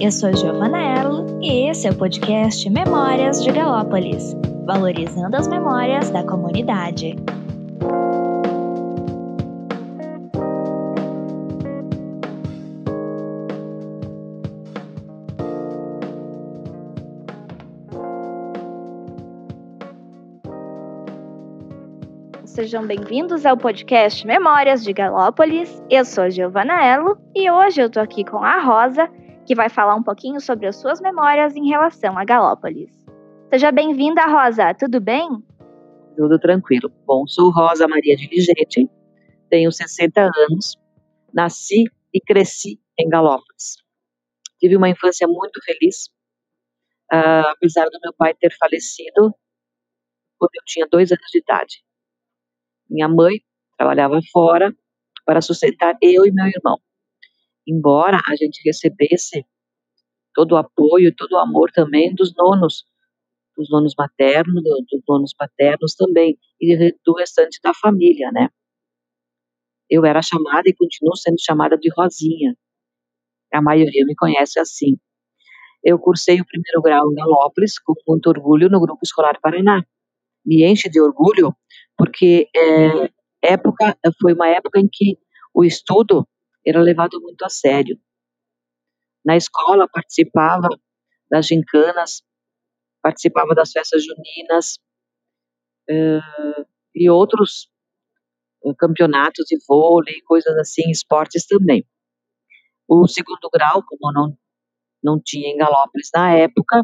Eu sou Giovana Erlo e esse é o podcast Memórias de Galópolis, valorizando as memórias da comunidade. Sejam bem-vindos ao podcast Memórias de Galópolis. Eu sou Giovana Elo e hoje eu tô aqui com a Rosa, que vai falar um pouquinho sobre as suas memórias em relação a Galópolis. Seja bem-vinda, Rosa, tudo bem? Tudo tranquilo. Bom, sou Rosa Maria de Ligete, tenho 60 anos, nasci e cresci em Galópolis. Tive uma infância muito feliz, uh, apesar do meu pai ter falecido quando eu tinha dois anos de idade. Minha mãe trabalhava fora para sustentar eu e meu irmão embora a gente recebesse todo o apoio, todo o amor também dos nonos, dos nonos maternos, dos nonos paternos também, e do restante da família, né? Eu era chamada e continuo sendo chamada de Rosinha. A maioria me conhece assim. Eu cursei o primeiro grau em Galópolis, com muito orgulho, no Grupo Escolar Paraná. Me enche de orgulho, porque é, época, foi uma época em que o estudo era levado muito a sério. Na escola participava das gincanas, participava das festas juninas uh, e outros campeonatos de vôlei, coisas assim, esportes também. O segundo grau, como não, não tinha em Galópolis na época,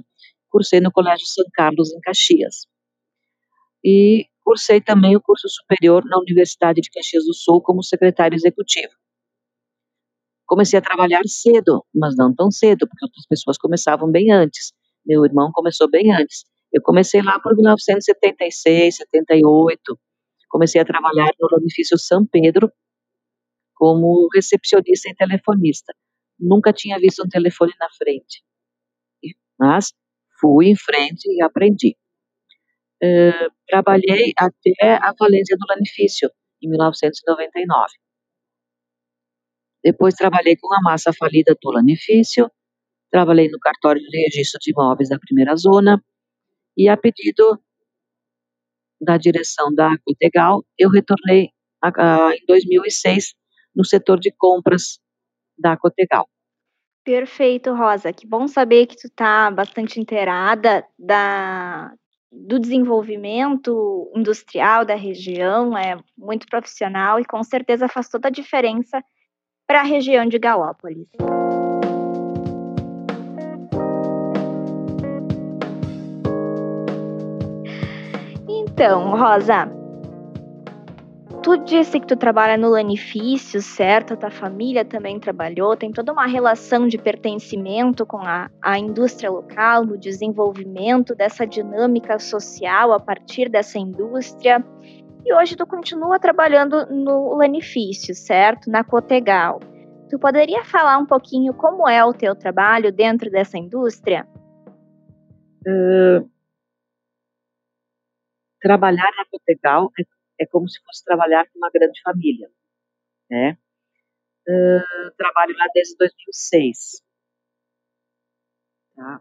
cursei no Colégio São Carlos, em Caxias. E cursei também o curso superior na Universidade de Caxias do Sul como secretário executivo. Comecei a trabalhar cedo, mas não tão cedo, porque outras pessoas começavam bem antes. Meu irmão começou bem antes. Eu comecei lá por 1976, 78. Comecei a trabalhar no Lanifício São Pedro como recepcionista e telefonista. Nunca tinha visto um telefone na frente. Mas fui em frente e aprendi. Uh, trabalhei até a falência do Lanifício, em 1999. Depois trabalhei com a massa falida do Lanifício, trabalhei no cartório de registro de imóveis da primeira zona, e a pedido da direção da Cotegal, eu retornei a, a, em 2006 no setor de compras da Cotegal. Perfeito, Rosa. Que bom saber que tu está bastante inteirada da, do desenvolvimento industrial da região, é muito profissional e com certeza faz toda a diferença para a região de Galópolis. Então, Rosa, tu disse que tu trabalha no Lanifício, certo? A tua família também trabalhou, tem toda uma relação de pertencimento com a, a indústria local, no desenvolvimento dessa dinâmica social a partir dessa indústria. E hoje tu continua trabalhando no Lanifício, certo? Na Cotegal. Tu poderia falar um pouquinho como é o teu trabalho dentro dessa indústria? Uh, trabalhar na Cotegal é, é, como se fosse trabalhar com uma grande família, né? Uh, trabalho lá desde 2006. Tá?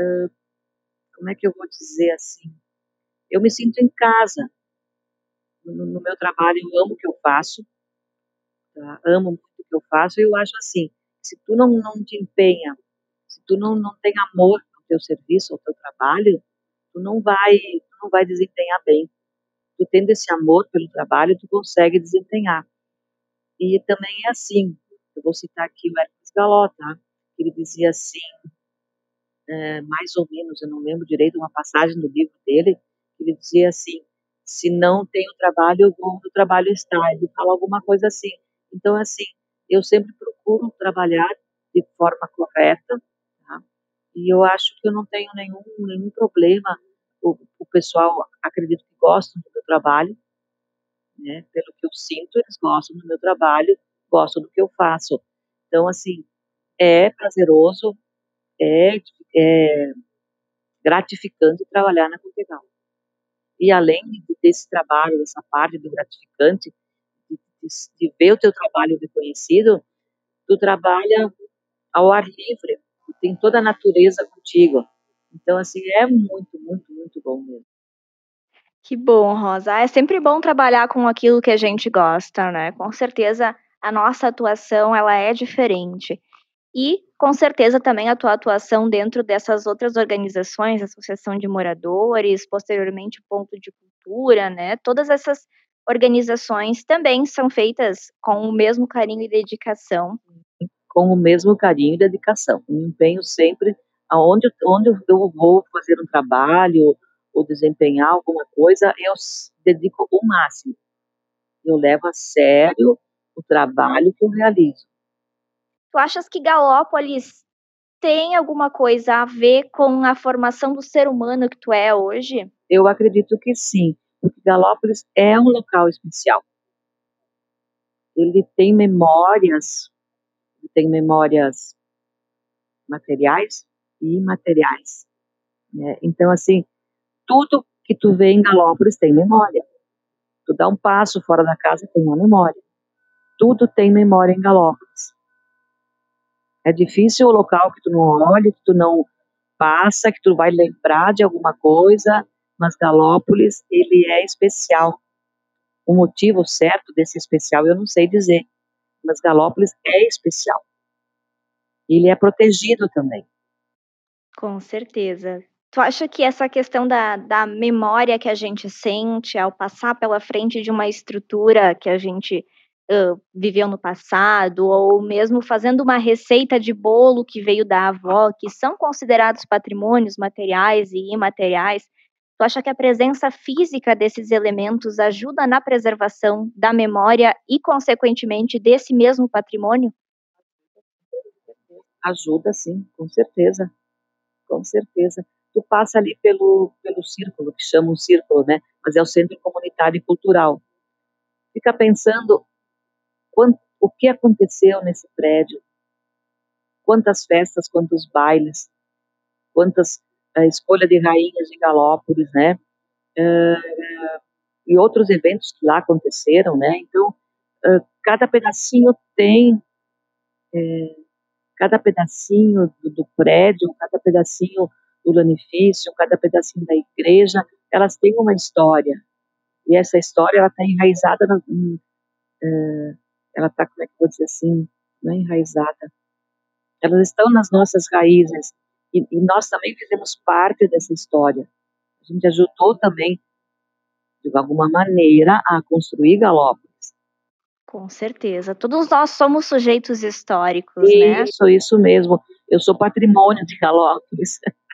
Uh, como é que eu vou dizer assim? Eu me sinto em casa no, no meu trabalho, eu amo o que eu faço, tá? amo muito o que eu faço, e eu acho assim, se tu não, não te empenha, se tu não, não tem amor ao teu serviço, ao teu trabalho, tu não vai, tu não vai desempenhar bem. Tu tendo esse amor pelo trabalho, tu consegue desempenhar. E também é assim, eu vou citar aqui o Hércules Galó, tá? Ele dizia assim, é, mais ou menos, eu não lembro direito, uma passagem do livro dele, ele dizia assim, se não tem o trabalho, o trabalho está. Fala alguma coisa assim. Então, assim, eu sempre procuro trabalhar de forma correta, tá? e eu acho que eu não tenho nenhum, nenhum problema. O, o pessoal, acredito que gostam do meu trabalho, né? pelo que eu sinto, eles gostam do meu trabalho, gostam do que eu faço. Então, assim, é prazeroso, é, é gratificante trabalhar na Copegal. E além desse trabalho, dessa parte do gratificante, de, de, ver o teu trabalho reconhecido, tu trabalha ao ar livre, tem toda a natureza contigo. Então, assim, é muito, muito, muito bom mesmo. Que bom, Rosa. É sempre bom trabalhar com aquilo que a gente gosta, né? Com certeza a nossa atuação ela é diferente. E com certeza também a tua atuação dentro dessas outras organizações, Associação de Moradores, posteriormente Ponto de Cultura, né? Todas essas organizações também são feitas com o mesmo carinho e dedicação. Com o mesmo carinho e dedicação. Eu empenho sempre aonde onde eu vou fazer um trabalho ou desempenhar alguma coisa, eu dedico o máximo. Eu levo a sério o trabalho que eu realizo. Tu achas que Galópolis tem alguma coisa a ver com a formação do ser humano que tu é hoje? Eu acredito que sim, porque Galópolis é um local especial. Ele tem memórias, tem memórias materiais e imateriais. Né? Então, assim, tudo que tu vê em Galópolis tem memória. Tu dá um passo fora da casa, tem uma memória. Tudo tem memória em Galópolis. É difícil o local que tu não olha, que tu não passa, que tu vai lembrar de alguma coisa, mas Galópolis, ele é especial. O motivo certo desse especial eu não sei dizer, mas Galópolis é especial. Ele é protegido também. Com certeza. Tu acha que essa questão da, da memória que a gente sente ao passar pela frente de uma estrutura que a gente uh, viveu no passado, ou mesmo fazendo uma receita de bolo que veio da avó, que são considerados patrimônios materiais e imateriais, tu acha que a presença física desses elementos ajuda na preservação da memória e, consequentemente, desse mesmo patrimônio? Ajuda, sim, com certeza. Com certeza. Tu passa ali pelo, pelo círculo, que chama um círculo, né? Mas é o Centro Comunitário e Cultural. Fica pensando quanto, o que aconteceu nesse prédio, quantas festas, quantos bailes, quantas uh, escolha de rainhas de Galópolis, né? Uh, e outros eventos que lá aconteceram, né? Então, uh, cada pedacinho tem cada pedacinho do, do, prédio, cada pedacinho do lanifício, cada pedacinho da igreja, elas têm uma história. E essa história ela está enraizada na, uh, ela está, como é que eu vou dizer assim, não é enraizada. Elas estão nas nossas raízes e, e nós também fizemos parte dessa história. A gente ajudou também, de alguma maneira, a construir Galópolis. Com certeza. Todos nós somos sujeitos históricos, isso, né? Isso, isso mesmo. Eu sou patrimônio de Galópolis.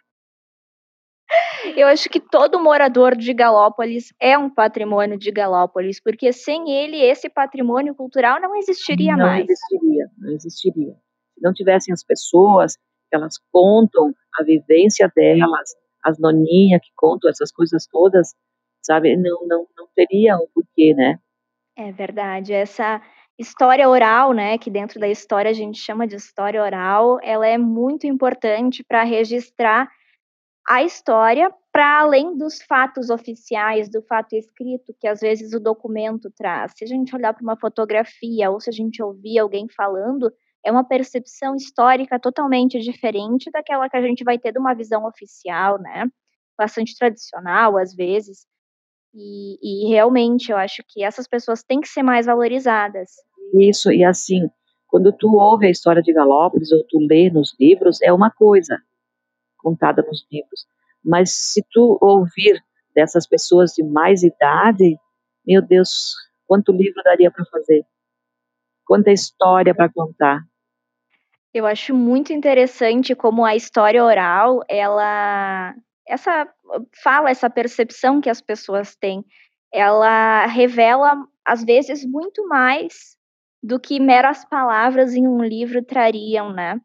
Eu acho que todo morador de Galópolis é um patrimônio de Galópolis, porque sem ele esse patrimônio cultural não existiria não mais. Não existiria, não existiria. Se não tivessem as pessoas, elas contam a vivência delas, as noninhas que contam essas coisas todas, sabe? Não, não, não teria o porquê, né? É verdade. Essa história oral, né, que dentro da história a gente chama de história oral, ela é muito importante para registrar a história para além dos fatos oficiais, do fato escrito que às vezes o documento traz. Se a gente olhar para uma fotografia ou se a gente ouvir alguém falando, é uma percepção histórica totalmente diferente daquela que a gente vai ter de uma visão oficial, né? Bastante tradicional às vezes. E, e realmente eu acho que essas pessoas têm que ser mais valorizadas. Isso, e assim, quando tu ouve a história de Galópolis ou tu lê nos livros, é uma coisa contada nos livros. Mas se tu ouvir dessas pessoas de mais idade, meu Deus, quanto livro daria para fazer? Quanta história para contar? Eu acho muito interessante como a história oral, ela essa fala, essa percepção que as pessoas têm, ela revela às vezes muito mais do que meras palavras em um livro trariam, né?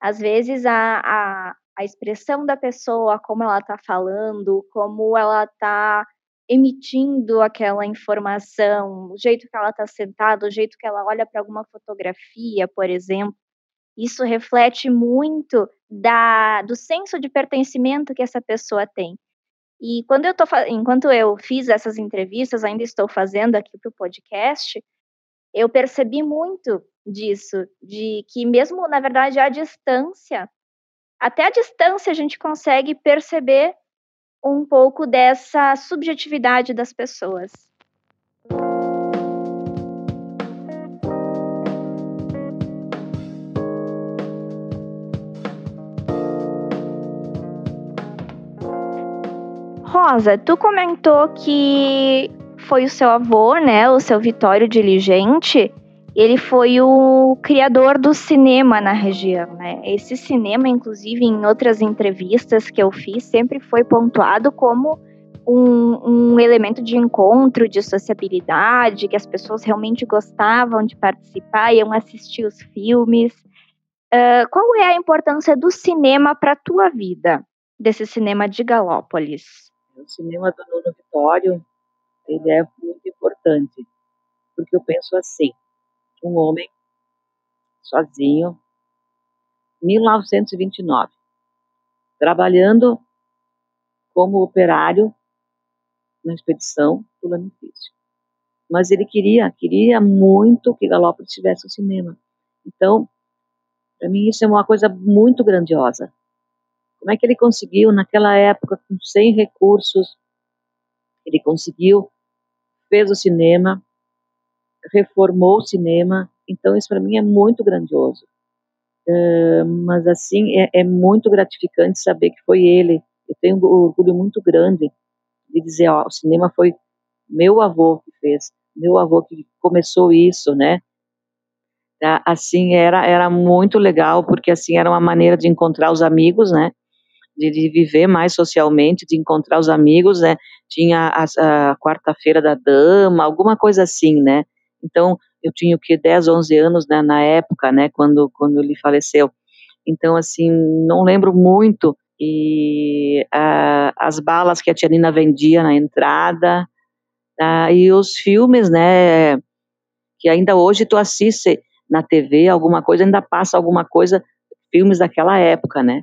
Às vezes a, a, a expressão da pessoa, como ela está falando, como ela está emitindo aquela informação, o jeito que ela está sentada, o jeito que ela olha para alguma fotografia, por exemplo, isso reflete muito da, do senso de pertencimento que essa pessoa tem. E quando eu tô, enquanto eu fiz essas entrevistas, ainda estou fazendo aqui para o podcast, eu percebi muito disso, de que mesmo na verdade à distância até a distância a gente consegue perceber um pouco dessa subjetividade das pessoas. Rosa, tu comentou que foi o seu avô, né, o seu Vitório Diligente, ele foi o criador do cinema na região, né? Esse cinema, inclusive, em outras entrevistas que eu fiz, sempre foi pontuado como um, um, elemento de encontro, de sociabilidade, que as pessoas realmente gostavam de participar, iam assistir os filmes. Uh, qual é a importância do cinema para a tua vida, desse cinema de Galópolis? O cinema do Nuno Vitório, ele é muito importante, porque eu penso assim, um homem sozinho, 1929, trabalhando como operário na expedição do Lanifício. Mas ele queria, queria muito que Galópolis tivesse o um cinema. Então, para mim isso é uma coisa muito grandiosa. Como é que ele conseguiu, naquela época, com 100 recursos, ele conseguiu, fez o cinema, reformou o cinema, então isso para mim é muito grandioso. Uh, mas assim, é, é, muito gratificante saber que foi ele. Eu tenho um orgulho muito grande de dizer, ó, o cinema foi meu avô que fez, meu avô que começou isso, né? Tá, assim, era, era muito legal, porque assim, era uma maneira de encontrar os amigos, né? De, de viver mais socialmente, de encontrar os amigos, né? Tinha a, a quarta-feira da dama, alguma coisa assim, né? Então, eu tinha o que 10, 11 anos né, na época, né, quando quando ele faleceu. Então, assim, não lembro muito e as balas que a tia Nina vendia na entrada uh, e os filmes, né, que ainda hoje tu assiste na TV, alguma coisa, ainda passa alguma coisa, filmes daquela época, né?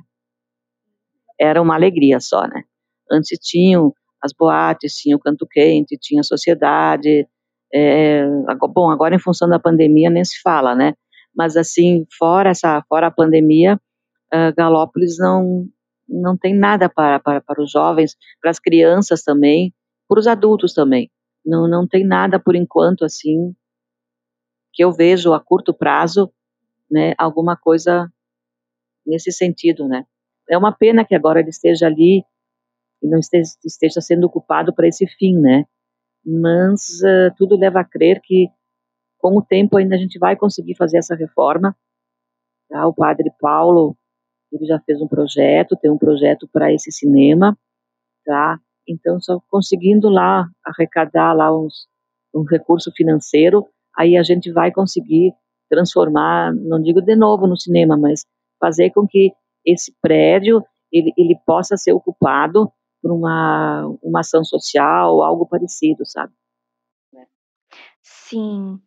Era uma alegria só, né? Antes tinham as boates, tinha o canto quente, tinha a sociedade, é, bom, agora em função da pandemia nem se fala, né? Mas assim, fora essa, fora a pandemia, uh, Galópolis não não tem nada para, para, para os jovens, para as crianças também, para os adultos também. Não, não tem nada por enquanto assim que eu vejo a curto prazo, né? Alguma coisa nesse sentido, né? É uma pena que agora ele esteja ali e não esteja, esteja sendo ocupado para esse fim, né? Mas uh, tudo leva a crer que com o tempo ainda a gente vai conseguir fazer essa reforma. Tá? O padre Paulo, ele já fez um projeto, tem um projeto para esse cinema, tá? Então, só conseguindo lá arrecadar lá uns, um recurso financeiro, aí a gente vai conseguir transformar, não digo de novo no cinema, mas fazer com que esse prédio ele, ele possa ser ocupado por uma, uma ação social, algo parecido, sabe? Sim.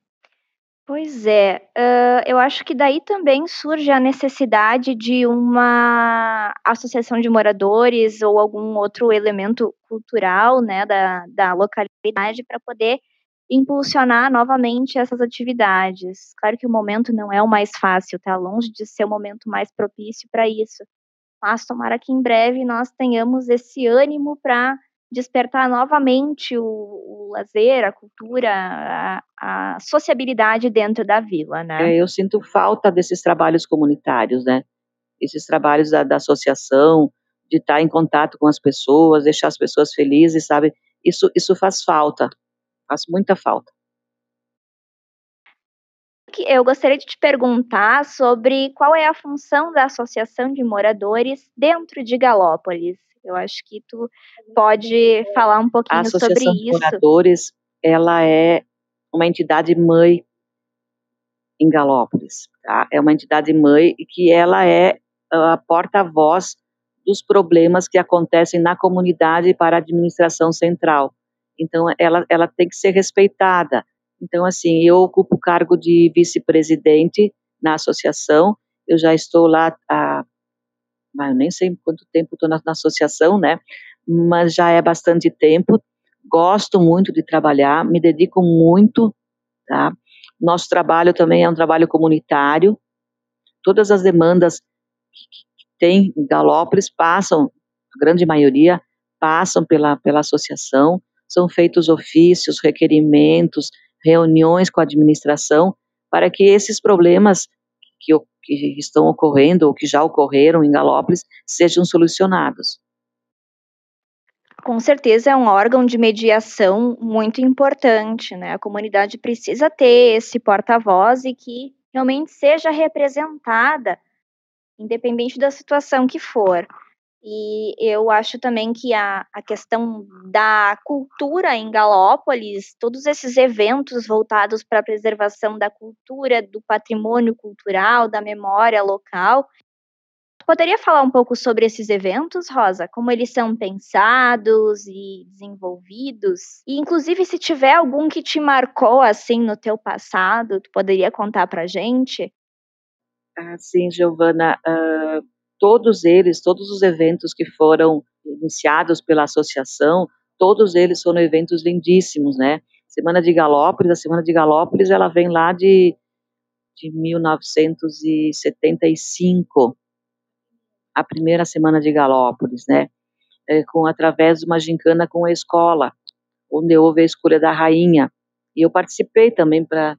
Pois é, uh, eu acho que daí também surge a necessidade de uma associação de moradores ou algum outro elemento cultural né, da, da localidade para poder impulsionar novamente essas atividades. Claro que o momento não é o mais fácil, tá longe de ser o momento mais propício para isso mas tomara que em breve nós tenhamos esse ânimo para despertar novamente o, o, lazer, a cultura, a, a, sociabilidade dentro da vila, né? É, eu sinto falta desses trabalhos comunitários, né? Esses trabalhos da, da associação, de estar em contato com as pessoas, deixar as pessoas felizes, sabe? Isso, isso faz falta, faz muita falta eu gostaria de te perguntar sobre qual é a função da Associação de Moradores dentro de Galópolis. Eu acho que tu pode falar um pouquinho sobre isso. A Associação de Moradores, ela é uma entidade mãe em Galópolis. Tá? É uma entidade mãe que ela é a porta-voz dos problemas que acontecem na comunidade para a administração central. Então, ela, ela tem que ser respeitada. Então, assim, eu ocupo o cargo de vice-presidente na associação, eu já estou lá há, eu nem sei quanto tempo estou na, na associação, né, mas já é bastante tempo, gosto muito de trabalhar, me dedico muito, tá, nosso trabalho também é um trabalho comunitário, todas as demandas que, que tem em Galópolis passam, a grande maioria, passam pela, pela associação, são feitos ofícios, requerimentos, reuniões com a administração, para que esses problemas que, que estão ocorrendo ou que já ocorreram em Galópolis sejam solucionados. Com certeza é um órgão de mediação muito importante, né? A comunidade precisa ter esse porta-voz e que realmente seja representada, independente da situação que for. E eu acho também que a, a questão da cultura em Galópolis, todos esses eventos voltados para a preservação da cultura, do patrimônio cultural, da memória local. Tu poderia falar um pouco sobre esses eventos, Rosa? Como eles são pensados e desenvolvidos? E, inclusive, se tiver algum que te marcou assim no teu passado, tu poderia contar para gente? Ah, sim, Giovana. Uh todos eles, todos os eventos que foram iniciados pela associação, todos eles foram eventos lindíssimos, né? Semana de Galópolis, a Semana de Galópolis, ela vem lá de, de 1975, a primeira Semana de Galópolis, né? É, com através de uma gincana com a escola, onde houve a escolha da rainha. E eu participei também para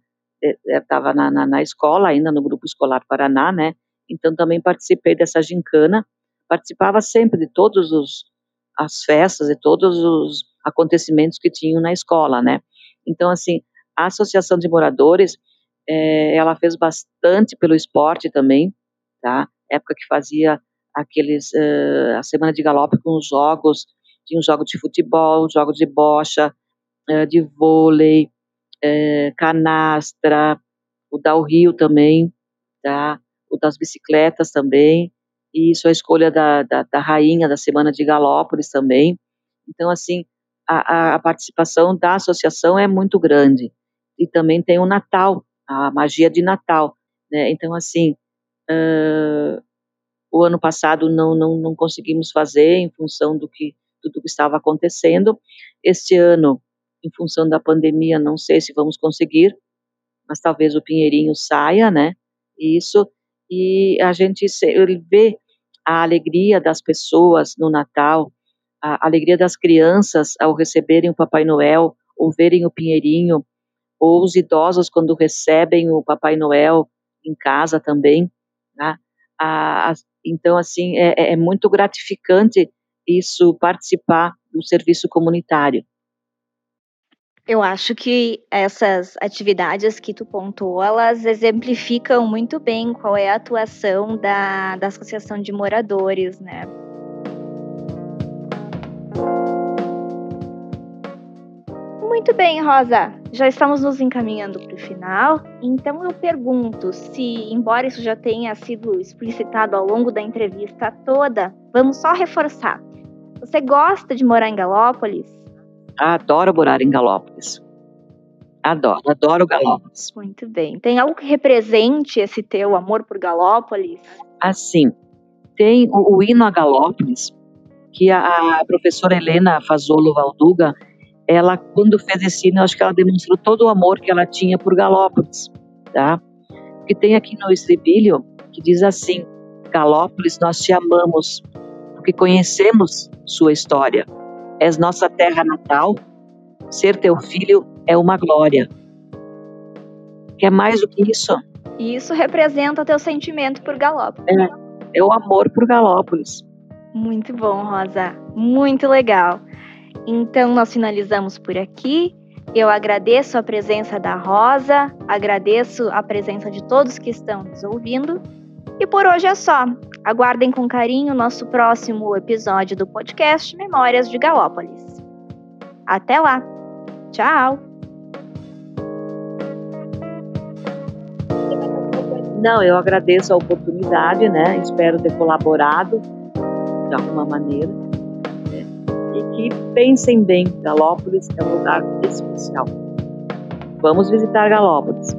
estava é, na, na, na, escola, ainda no Grupo Escolar Paraná, né? Então também participei dessa gincana, participava sempre de todos os as festas e todos os acontecimentos que tinham na escola, né? Então assim, a associação de moradores, é, ela fez bastante pelo esporte também, tá? Época que fazia aqueles uh, a semana de galope com os jogos, tinha um jogo de futebol, jogo de bocha, uh, de vôlei, uh, canastra, o Dal Rio também, tá? O das bicicletas também, e isso é a escolha da, da, da rainha da Semana de Galópolis também. Então, assim, a, a, participação da associação é muito grande. E também tem o Natal, a magia de Natal. Né? Então, assim, uh, o ano passado não, não, não conseguimos fazer em função do que tudo que estava acontecendo. Este ano, em função da pandemia, não sei se vamos conseguir, mas talvez o Pinheirinho saia, né? Isso e a gente vê a alegria das pessoas no Natal, a alegria das crianças ao receberem o Papai Noel, ou verem o Pinheirinho, ou os idosos quando recebem o Papai Noel em casa também, né? a, a, então, assim, é, é, é muito gratificante isso participar do serviço comunitário. Eu acho que essas atividades que tu pontuou, elas exemplificam muito bem qual é a atuação da, da Associação de Moradores, né? Muito bem, Rosa. Já estamos nos encaminhando para o final. Então eu pergunto se, embora isso já tenha sido explicitado ao longo da entrevista toda, vamos só reforçar. Você gosta de morar em Galópolis? Adoro morar em Galópolis. Adoro, adoro Galópolis. Muito bem. Tem algo que represente esse teu amor por Galópolis? Assim, tem o, o hino a Galópolis, que a, a, professora Helena Fazolo Valduga, ela, quando fez esse hino, acho que ela demonstrou todo o amor que ela tinha por Galópolis, tá? Porque tem aqui no estribilho, que diz assim, Galópolis, nós te amamos, porque conhecemos sua história és nossa terra natal, ser teu filho é uma glória. Quer mais do que isso? Isso representa teu sentimento por Galópolis. É, é o amor por Galópolis. Muito bom, Rosa. Muito legal. Então, nós finalizamos por aqui. Eu agradeço a presença da Rosa, agradeço a presença de todos que estão nos ouvindo. E por hoje é só. Aguardem com carinho o nosso próximo episódio do podcast Memórias de Galópolis. Até lá! Tchau! Não, eu agradeço a oportunidade, né? Espero ter colaborado de alguma maneira. Né? E que pensem bem, Galópolis é um lugar especial. Vamos visitar Galópolis.